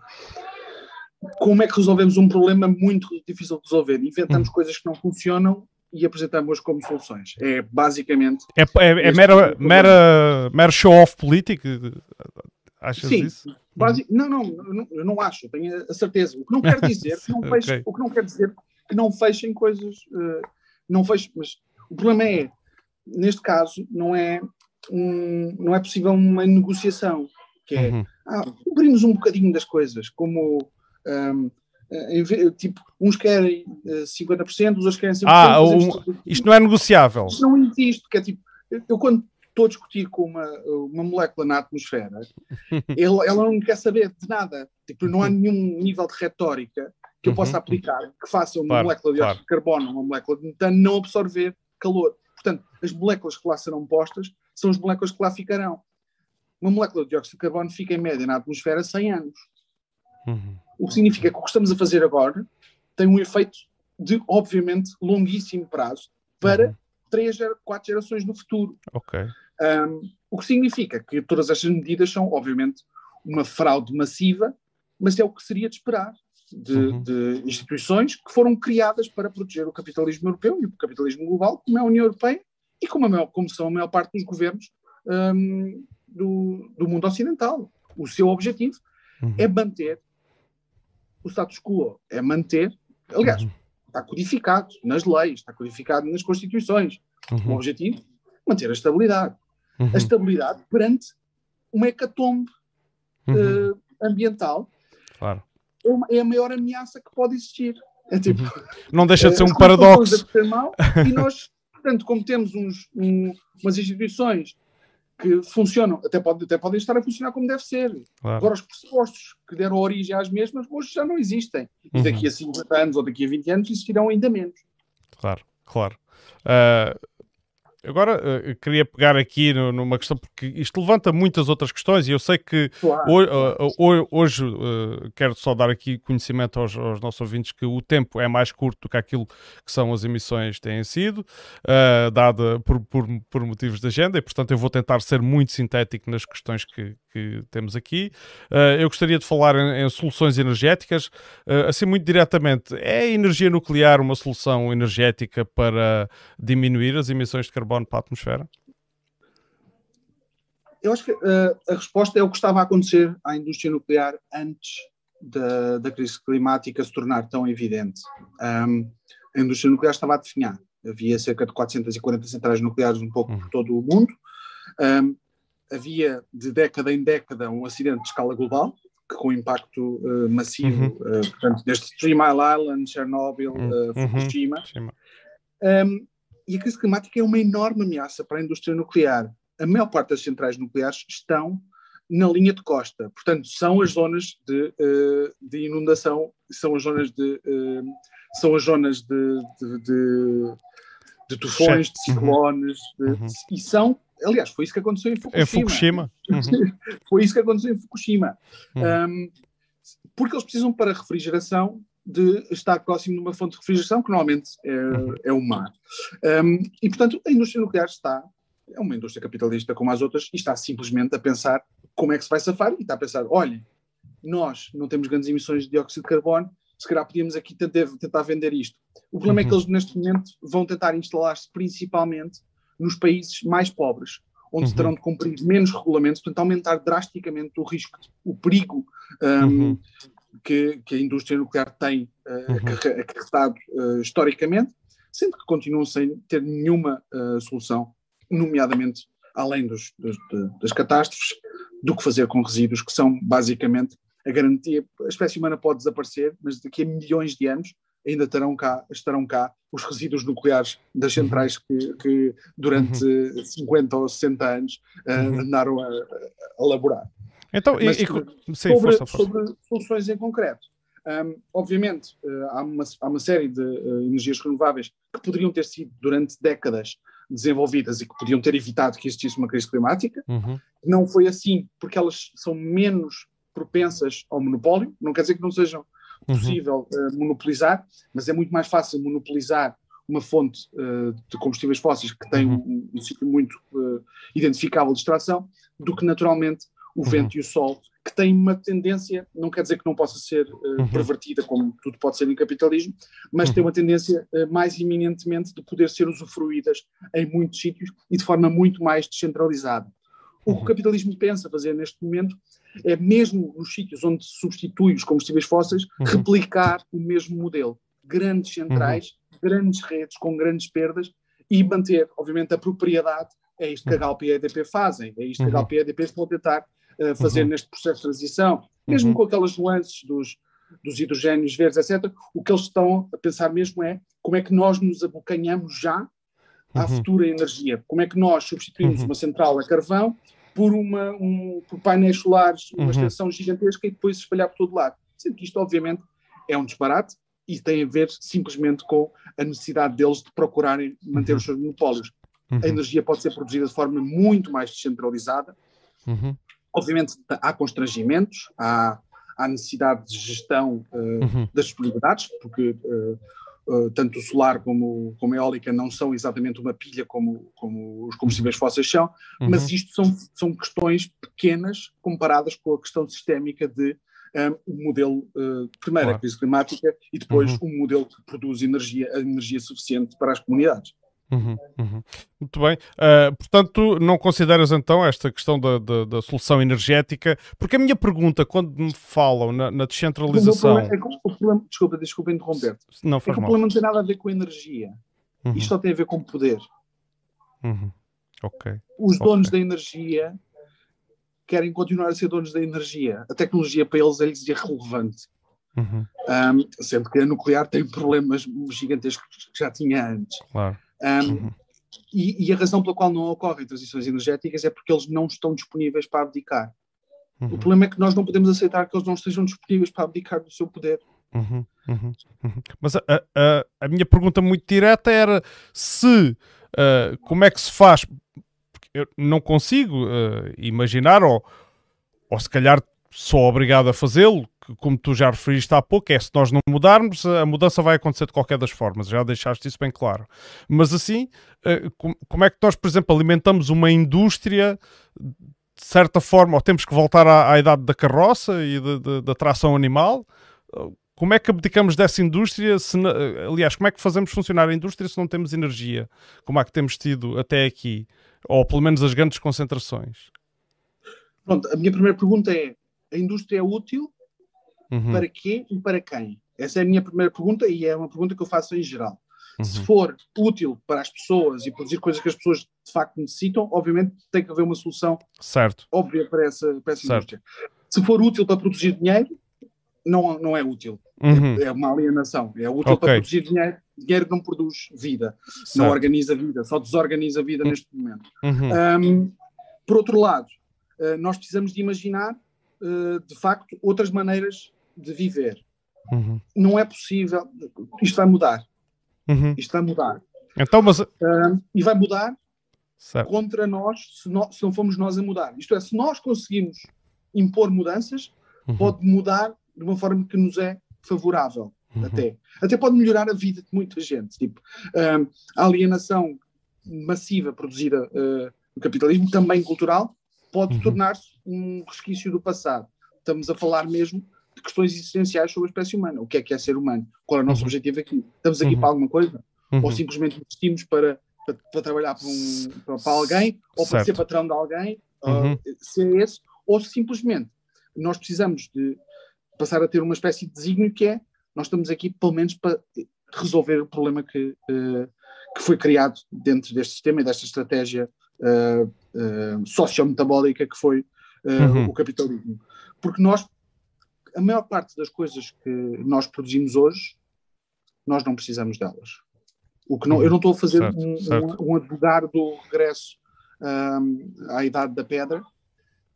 como é que resolvemos um problema muito difícil de resolver? Inventamos uhum. coisas que não funcionam e apresentamos como soluções. É basicamente. É, é, é mera, mera, mera show-off político? Achas Sim, isso? Basic, não, não, não, eu não acho, tenho a certeza. O que não quer dizer que não okay. o que não quer dizer que não fechem coisas, uh, não fechem, mas o problema é, neste caso, não é, um, não é possível uma negociação, que é, uhum. ah, cobrimos um bocadinho das coisas, como, um, eh, tipo, uns querem uh, eh, 50%, os outros querem 50%. Ah, um, isto não é negociável. Isto não existe, que é tipo, eu quando estou a discutir com uma, uma molécula na atmosfera, ele, ela não quer saber de nada. Tipo, não há nenhum nível de retórica que eu possa uhum. aplicar que faça uma claro, molécula de claro. de carbono, uma molécula de metano, não absorver calor. Portanto, as moléculas que lá serão postas são as moléculas que lá ficarão. uma molécula de dióxido de carbono fica em média na atmosfera 100 anos. Uhum. O que significa que o que estamos a fazer agora tem um efeito de, obviamente, longuíssimo prazo para uhum. três, quatro gerações no futuro. Um, o que significa que todas estas medidas são, obviamente, uma fraude massiva, mas é o que seria de esperar de, uhum. de, instituições que foram criadas para proteger o capitalismo europeu e o capitalismo global, como é a União Europeia e como, a maior, como são a maior parte dos governos um, do, do, mundo ocidental. O seu objetivo uhum. é manter o status quo, é manter, aliás, uhum. está codificado nas leis, está codificado nas constituições. O objetivo manter a estabilidade. Uhum. A estabilidade perante uma hecatombe uhum. uh, ambiental claro. É, é, a maior ameaça que pode existir. É tipo, uhum. Não deixa de ser um paradoxo. Mal, e nós, portanto, como temos uns, um, umas instituições que funcionam, até, pode, até podem estar a funcionar como deve ser. Claro. Agora, os pressupostos que deram origem às mesmas hoje já não existem. E daqui a 50 anos ou daqui a 20 anos existirão ainda menos. Claro, claro. Uh, Agora, uh, queria pegar aqui no, numa questão, porque isto levanta muitas outras questões e eu sei que claro. hoje, uh, hoje uh, quero só dar aqui conhecimento aos, aos, nossos ouvintes que o tempo é mais curto do que aquilo que são as emissões têm sido, dada por, por, por, motivos de agenda, e portanto eu vou tentar ser muito sintético nas questões que, que temos aqui. eu gostaria de falar em, em soluções energéticas, assim muito diretamente, é a energia nuclear uma solução energética para diminuir as emissões de carbono? carbono para a atmosfera? Eu acho que uh, a resposta é o que estava a acontecer à indústria nuclear antes da, da crise climática se tornar tão evidente. Um, a indústria nuclear estava a definhar. Havia cerca de 440 centrais nucleares um pouco uhum. por todo o mundo. Um, havia de década em década um acidente de escala global, que com impacto uh, massivo, uhum. uh, portanto, desde Three Mile Island, Chernobyl, uh, Fukushima. Um, e a crise climática é uma enorme ameaça para a indústria nuclear. A maior parte das centrais nucleares estão na linha de costa, portanto, são as zonas de, de inundação, são as zonas de, são as zonas de, de, de, de tufões, de ciclones, uhum. e são, aliás, foi isso que aconteceu em Fukushima. Em Fukushima. Uhum. foi isso que aconteceu em Fukushima. Uhum. Um, porque eles precisam para refrigeração de estar próximo de uma fonte de refrigeração, que normalmente é, uhum. é o mar. Um, e, portanto, a indústria nuclear está, é uma indústria capitalista como as outras, e está simplesmente a pensar como é que se vai safar, e está a pensar, olha, nós não temos grandes emissões de dióxido de carbono, se calhar podíamos aqui tentar, tentar vender isto. O problema uhum. é que uhum. eles, neste momento, vão tentar instalar-se principalmente nos países mais pobres, onde uhum. terão de cumprir menos regulamentos, portanto, aumentar drasticamente o risco, o perigo um, uhum que, que a indústria nuclear tem uh, uhum. acarretado uh, historicamente, sendo que continuam sem ter nenhuma uh, solução, nomeadamente além dos, dos, das catástrofes, do que fazer com resíduos, que são basicamente a garantia. A espécie humana pode desaparecer, mas daqui a milhões de anos ainda estarão cá, estarão cá os resíduos nucleares das centrais que, que durante uhum. 50 ou 60 anos uh, andaram a, a elaborar. Então, Mas, e, e, sim, sobre, força, força. sobre soluções em concreto. Um, obviamente, uh, há, uma, há, uma, série de uh, energias renováveis que poderiam ter sido durante décadas desenvolvidas e que podiam ter evitado que existisse uma crise climática. Uhum. Não foi assim porque elas são menos propensas ao monopólio. Não quer dizer que não sejam. Possível uh, monopolizar, mas é muito mais fácil monopolizar uma fonte de combustíveis fósseis que tem uhum. um, um ciclo muito identificável de extração do que naturalmente o uhum. vento e o sol, que têm uma tendência, não quer dizer que não possa ser uh, uhum. pervertida, como tudo pode ser em capitalismo, mas uhum. tem uma tendência uh, mais iminentemente de poder ser usufruídas em muitos sítios e de forma muito mais descentralizada. O que o uhum. capitalismo pensa fazer neste momento é, mesmo nos sítios onde se substitui os combustíveis fósseis, uhum. replicar o mesmo modelo. Grandes centrais, uhum. grandes redes com grandes perdas e manter, obviamente, a propriedade. É isto que a Galp e a EDP fazem, é isto que a Galp e a EDP estão a tentar fazer uhum. neste processo de transição, mesmo com aquelas nuances dos, dos hidrogénios verdes, etc. O que eles estão a pensar mesmo é como é que nós nos abocanhamos já à uhum. futura energia, como é que nós substituímos uhum. uma central a carvão por, uma, um, por painéis solares, uma uhum. extensão gigantesca e depois espalhar por todo lado. Sendo que isto, obviamente, é um disparate e tem a ver simplesmente com a necessidade deles de procurarem manter os seus monopólios. A energia pode ser produzida de forma muito mais descentralizada, Uhum. Obviamente há constrangimentos, há, há necessidade de gestão uh, uhum. das disponibilidades, porque uh, uh, tanto o solar como, como a eólica não são exatamente uma pilha como, como os combustíveis uhum. fósseis são, uhum. mas isto são, são questões pequenas comparadas com a questão sistémica de um, um modelo, uh, primeiro claro. a crise climática e depois uhum. um modelo que produz energia, energia suficiente para as comunidades. Uhum, uhum. Muito bem. Uh, portanto, não consideras então esta questão da, da, da, solução energética? Porque a minha pergunta, quando me falam na, na descentralização. É que o problema, desculpa, desculpa interromper. Não, faz é que mal. o problema não tem nada a ver com energia. Uhum. Isto só tem a ver com poder. Uhum. Ok. Os donos okay. da energia querem continuar a ser donos da energia. A tecnologia para eles é-lhes irrelevante. Uhum. Um, sendo que a nuclear tem problemas gigantescos que já tinha antes. Claro. Um, uhum. e, e, a razão pela qual não ocorrem transições energéticas é porque eles não estão disponíveis para abdicar. Uhum. O problema é que nós não podemos aceitar que eles não estejam disponíveis para abdicar do seu poder. Uhum, uhum, uhum. Mas a, a, a, minha pergunta muito direta era se uh, como é que se faz eu não consigo uh, imaginar, ou, ou se calhar sou obrigado a fazê-lo, como tu já referiste há pouco, é se nós não mudarmos, a mudança vai acontecer de qualquer das formas, já deixaste isso bem claro. Mas assim, uh, como é que nós, por exemplo, alimentamos uma indústria de certa forma, ou temos que voltar à, à idade da carroça e da tração animal? Como é que abdicamos dessa indústria? Se, aliás, como é que fazemos funcionar a indústria se não temos energia, como é que temos tido até aqui? Ou pelo menos as grandes concentrações? Pronto, a minha primeira pergunta é: a indústria é útil uhum. para quê e para quem? Essa é a minha primeira pergunta e é uma pergunta que eu faço em geral. Uhum. Se for útil para as pessoas e produzir coisas que as pessoas de facto necessitam, obviamente tem que haver uma solução certo. óbvia para essa, para essa indústria. Se for útil para produzir dinheiro, não, não é útil. Uhum. É, é, uma alienação. É útil okay. para produzir dinheiro. Dinheiro não produz vida, certo. não organiza vida, só desorganiza a vida uhum. neste momento. Uhum. Um, por outro lado, uh, nós precisamos de imaginar, uh, de facto, outras maneiras de viver. Uhum. Não é possível. Isto vai mudar. Uhum. Isto vai mudar. Então, mas... e vai mudar certo. contra nós se, nós se, não formos nós a mudar. Isto é, se nós conseguimos impor mudanças, uhum. pode mudar de uma forma que nos é favorável. Uhum. Até. até pode melhorar a vida de muita gente. Tipo, um, a alienação massiva produzida uh, no capitalismo, também cultural, pode uhum. tornar-se um resquício do passado. Estamos a falar mesmo de questões essenciais sobre a espécie humana. O que é que é ser humano? Qual é o nosso uhum. objetivo aqui? Estamos aqui uhum. para alguma coisa? Ou uhum. simplesmente investimos para, para, para trabalhar para, um, para, alguém? Ou certo. para ser patrão de alguém? Uh, se é esse? Ou simplesmente nós precisamos de passar a ter uma espécie de desígnio que é nós estamos aqui pelo menos para resolver o problema que, uh, que foi criado dentro deste sistema e desta estratégia uh, uh, sociometabólica que foi uhum. o capitalismo. Porque nós, a maior parte das coisas que nós produzimos hoje, nós não precisamos delas. O que não, eu não estou a fazer certo, um, certo. Um, um advogado do regresso um, à Idade da Pedra,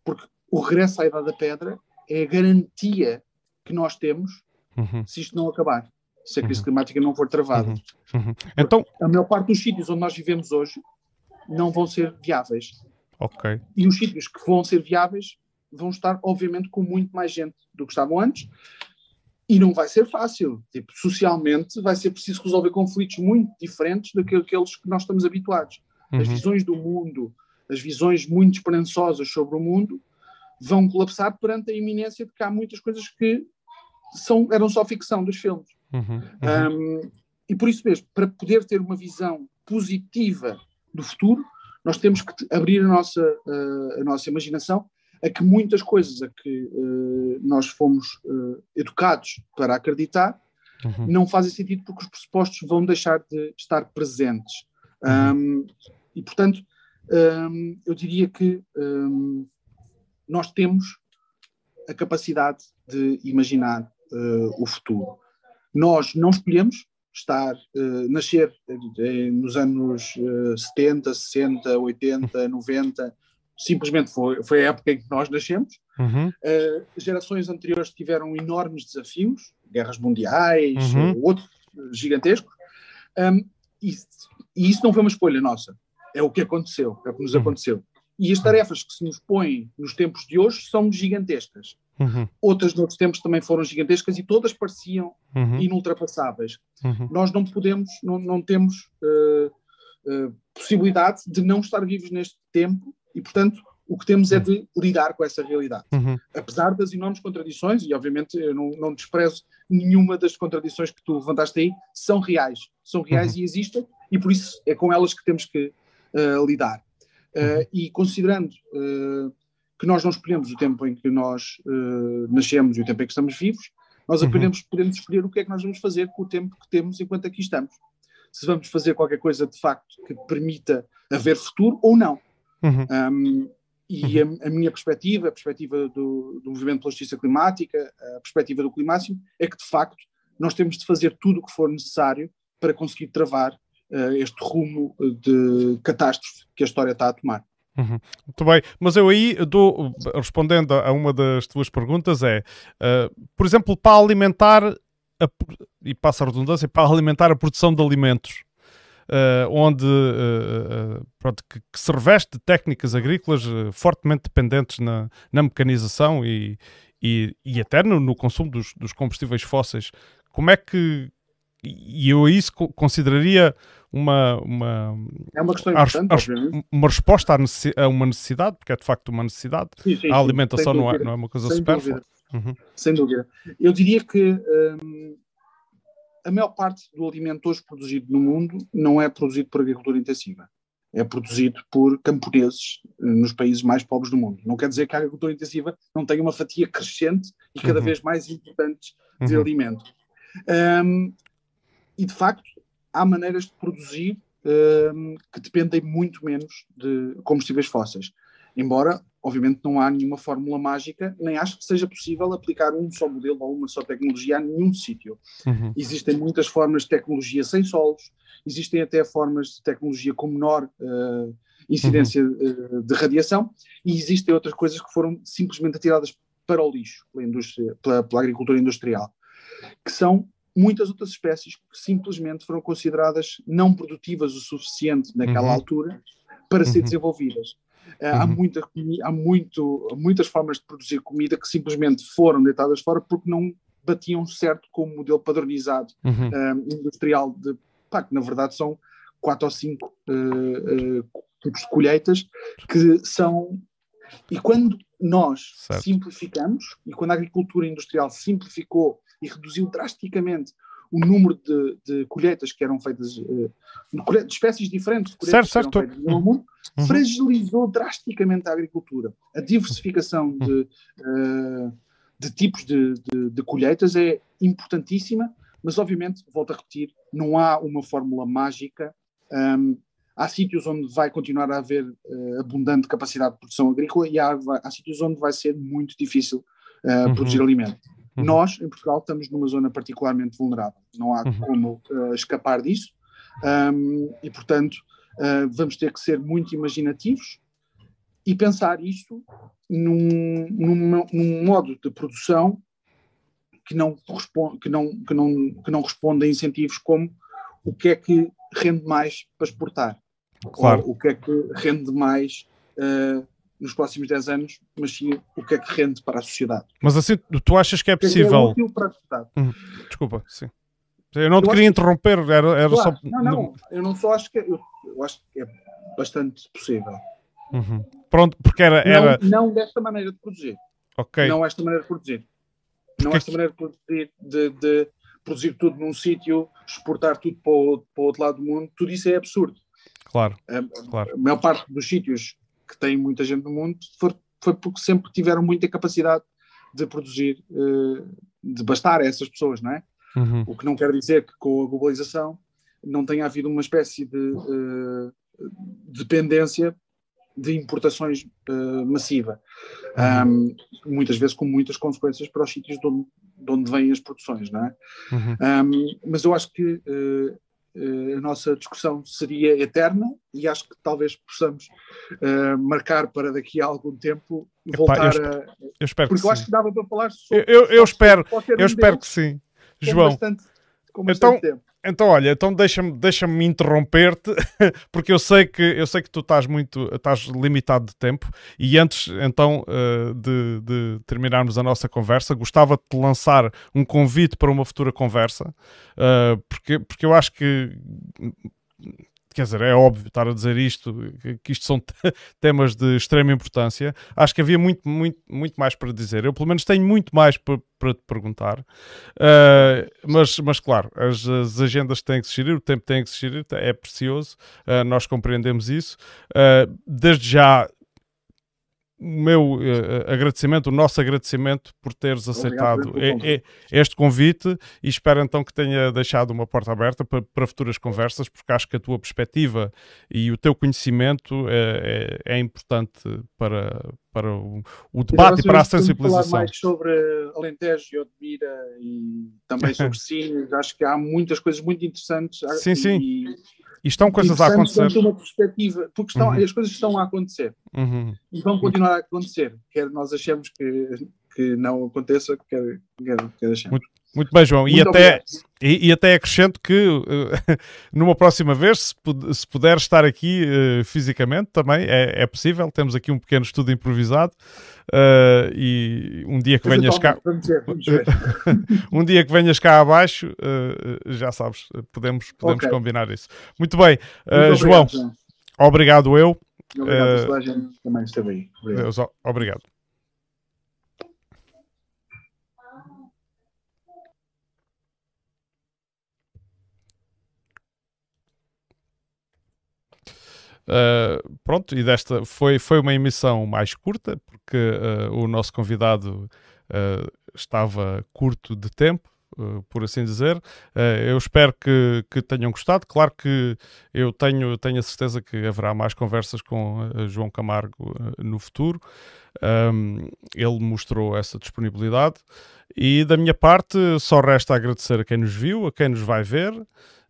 porque o regresso à Idade da Pedra é a garantia que nós temos uhum. se isto não acabar, se a crise uhum. climática não for travada. Uhum. uhum. Então, a maior parte dos sítios onde nós vivemos hoje não vão ser viáveis. Ok. E os sítios que vão ser viáveis vão estar, obviamente, com muito mais gente do que estavam antes. E não vai ser fácil. Tipo, socialmente vai ser preciso resolver conflitos muito diferentes daqueles que nós estamos habituados. As uhum. visões do mundo, as visões muito esperançosas sobre o mundo, vão colapsar perante a iminência de que há muitas coisas que são, eram só ficção dos filmes. Uhum, uhum. Um, e por isso mesmo, para poder ter uma visão positiva do futuro, nós temos que abrir a nossa, uh, a nossa imaginação a que muitas coisas a que uh, nós fomos uh, educados para acreditar uhum. não fazem sentido porque os pressupostos vão deixar de estar presentes. Um, uhum. e, portanto, um, eu diria que um, nós temos a capacidade de imaginar uh, o futuro. Nós não escolhemos estar, uh, nascer uh, nos anos 70, 60, 80, 90, simplesmente foi, foi a época em que nós nascemos. Uhum. gerações anteriores tiveram enormes desafios, guerras mundiais, uhum. outros gigantescos, um, e, e, isso não foi uma escolha nossa, é o que aconteceu, é o que nos uhum. aconteceu. E as tarefas que se nos põem nos tempos de hoje são gigantescas. Uhum. Outras noutros tempos também foram gigantescas e todas pareciam uhum. inultrapassáveis. Uhum. Nós não podemos, não, não temos uh, uh, possibilidade de não estar vivos neste tempo e, portanto, o que temos é uhum. de lidar com essa realidade. Uhum. Apesar das enormes contradições, e obviamente eu não, não desprezo nenhuma das contradições que tu levantaste aí, são reais. São reais uhum. e existem, e por isso é com elas que temos que uh, lidar. Uh, e considerando uh, que nós não escolhemos o tempo em que nós nascemos e o tempo em que estamos vivos, nós apenas uhum. podemos escolher o que é que nós vamos fazer com o tempo que temos enquanto aqui estamos. Se vamos fazer qualquer coisa de facto que permita haver futuro ou não. Uhum. Um, e uhum. a, a, minha perspectiva, a perspectiva do, do movimento pela justiça climática, a perspectiva do climáximo, é que de facto nós temos de fazer tudo o que for necessário para conseguir travar uh, este rumo de catástrofe que a história está a tomar. Uhum. Muito bem, mas eu aí dou, respondendo a uma das tuas perguntas, é, uh, por exemplo, para alimentar, a, e passa a redundância, para alimentar a produção de alimentos, uh, onde uh, pronto, que, que, se reveste de técnicas agrícolas fortemente dependentes na, na mecanização e, e, e até no, no consumo dos, dos, combustíveis fósseis. Como é que. E eu isso consideraria uma, uma, é uma, questão importante, a, uma resposta a, uma necessidade, porque é de facto uma necessidade. Sim, sim, a alimentação não, é, não é uma coisa supérflua. Uhum. Sem dúvida. Eu diria que hum, a maior parte do alimento hoje produzido no mundo não é produzido por agricultura intensiva. É produzido por camponeses eh, nos países mais pobres do mundo. Não quer dizer que a agricultura intensiva não tenha uma fatia crescente e cada uhum. vez mais importante de uhum. alimento. Um, e, de facto, há maneiras de produzir um, que dependem muito menos de combustíveis fósseis. Embora, obviamente, não há nenhuma fórmula mágica, nem acho que seja possível aplicar um só modelo ou uma só tecnologia a nenhum sítio. Uhum. Existem muitas formas de tecnologia sem solos, existem até formas de tecnologia com menor uh, incidência uhum. uh, de radiação, e existem outras coisas que foram simplesmente atiradas para o lixo pela, indústria, pela, pela agricultura industrial, que são muitas outras espécies que simplesmente foram consideradas não produtivas o suficiente naquela uhum. altura para ser uhum. desenvolvidas. Eh, uhum. Há, muita, há muito, muitas formas de produzir comida que simplesmente foram deitadas fora porque não batiam certo com o modelo padronizado uhum. uh, industrial de pá, que na verdade são quatro ou cinco uh, uh, tipos de colheitas que são e quando nós certo. simplificamos e quando a agricultura industrial simplificou e reduziu drasticamente o número de, de colheitas que eram feitas, uh, de espécies diferentes de colheitas certo, certo. no mundo, uhum. fragilizou drasticamente a agricultura. A diversificação de, uh, de tipos de, de, de, colheitas é importantíssima, mas obviamente, volto a repetir, não há uma fórmula mágica. Um, há sítios onde vai continuar a haver uh, abundante capacidade de produção agrícola e há, há sítios onde vai ser muito difícil uh, uhum. produzir alimento. Uhum. Nós, em Portugal, estamos numa zona particularmente vulnerável. Não há uhum. como uh, escapar disso. Um, e, portanto, uh, vamos ter que ser muito imaginativos e pensar isto num, num, num modo de produção que não, responde, que, não, que, não, que não responde a incentivos como o que é que rende mais para exportar. Claro. O que é que rende mais uh, nos próximos 10 anos, mas sim o que é que rende para a sociedade. Mas assim, tu achas que é, é possível? É para a sociedade. Hum, desculpa, sim. Eu não eu te queria interromper, era, era claro, só. Não, não, eu não só acho que é, eu, eu acho que é bastante possível. Uhum. Pronto, porque era. era... Não, não, desta maneira de produzir. Ok. Não esta maneira de produzir. Porque não esta maneira de produzir, de, de produzir tudo num sítio, exportar tudo para o, para o outro lado do mundo, tudo isso é absurdo. Claro, a, claro. a maior parte dos sítios que tem muita gente no mundo, foi, foi porque sempre tiveram muita capacidade de produzir, uh, de bastar a essas pessoas, não é? Uhum. O que não quer dizer que com a globalização não tenha havido uma espécie de uh, dependência de importações uh, massiva, uhum. um, muitas vezes com muitas consequências para os sítios de onde, de onde vêm as produções, não é? Uhum. Um, mas eu acho que uh, a nossa discussão seria eterna e acho que talvez possamos uh, marcar para daqui a algum tempo voltar Epá, eu, a. Eu espero Porque que eu sim. acho que dava para falar sobre. Eu, eu, eu espero, eu espero que sim. Com João. Bastante, com então, tempo. Então, olha, então deixa-me deixa interromper-te, porque eu sei que eu sei que tu estás muito estás limitado de tempo. E antes então uh, de, de, terminarmos a nossa conversa, gostava de te lançar um convite para uma futura conversa, uh, porque, porque eu acho que quer dizer, é óbvio estar a dizer isto, que isto são temas de extrema importância. Acho que havia muito, muito, muito mais para dizer. Eu, pelo menos, tenho muito mais para, para te perguntar. Uh, mas, mas, claro, as, as, agendas têm que se gerir, o tempo tem que se gerir, é precioso, uh, nós compreendemos isso. Uh, desde já, meu uh, agradecimento, o nosso agradecimento por teres aceitado este convite e espero então que tenha deixado uma porta aberta para, para, futuras conversas, porque acho que a tua perspectiva e o teu conhecimento é, é, é importante para, para o, o debate e, para a sensibilização. falar mais sobre Alentejo e Odmira e também sobre Sines, acho que há muitas coisas muito interessantes. Sim, e, sim e estão coisas a acontecer. uma perspectiva, porque estão, uhum. as coisas estão a acontecer uhum. e vão continuar a acontecer, quer nós achemos que, que não aconteça, quer, quer, quer achemos. Muito, muito bem, João. Muito e até, e, e, até acrescento que uh, numa próxima vez, se, se puder estar aqui uh, fisicamente, também é, é, possível. Temos aqui um pequeno estudo improvisado. Uh, e um dia que venhas cá. um dia que venhas cá abaixo, já sabes, podemos, podemos okay. combinar isso. Muito bem, Muito João, obrigado, obrigado eu. Obrigado, a gente também esteve aí. Obrigado. obrigado. Uh, pronto, e desta foi, foi uma emissão mais curta, porque uh, o nosso convidado uh, estava curto de tempo, por assim dizer. eu espero que, que tenham gostado. Claro que eu tenho, tenho a certeza que haverá mais conversas com João Camargo no futuro. Um, ele mostrou essa disponibilidade. E da minha parte, só resta agradecer a quem nos viu, a quem nos vai ver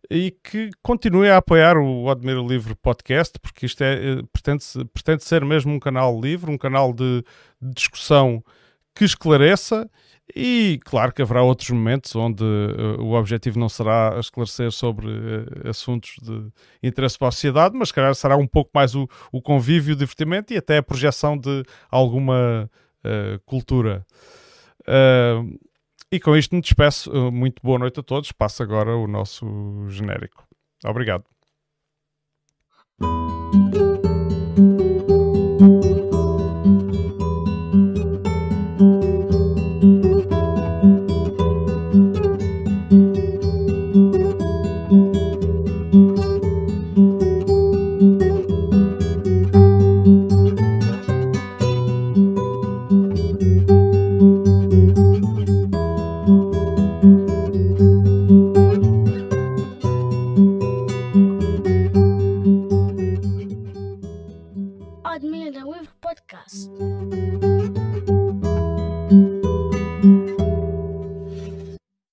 e que continue a apoiar o Admiro Livre Podcast, porque isto é, eh, pretende, pretende ser mesmo um canal livre, um canal de, de discussão que esclareça e claro que haverá outros momentos onde uh, o objetivo não será esclarecer sobre uh, assuntos de interesse para a sociedade, mas calhar será um pouco mais o, o convívio, o divertimento e até a projeção de alguma uh, cultura. E com isto me despeço. Uh, muito boa noite a todos. Passa agora o nosso genérico. Obrigado.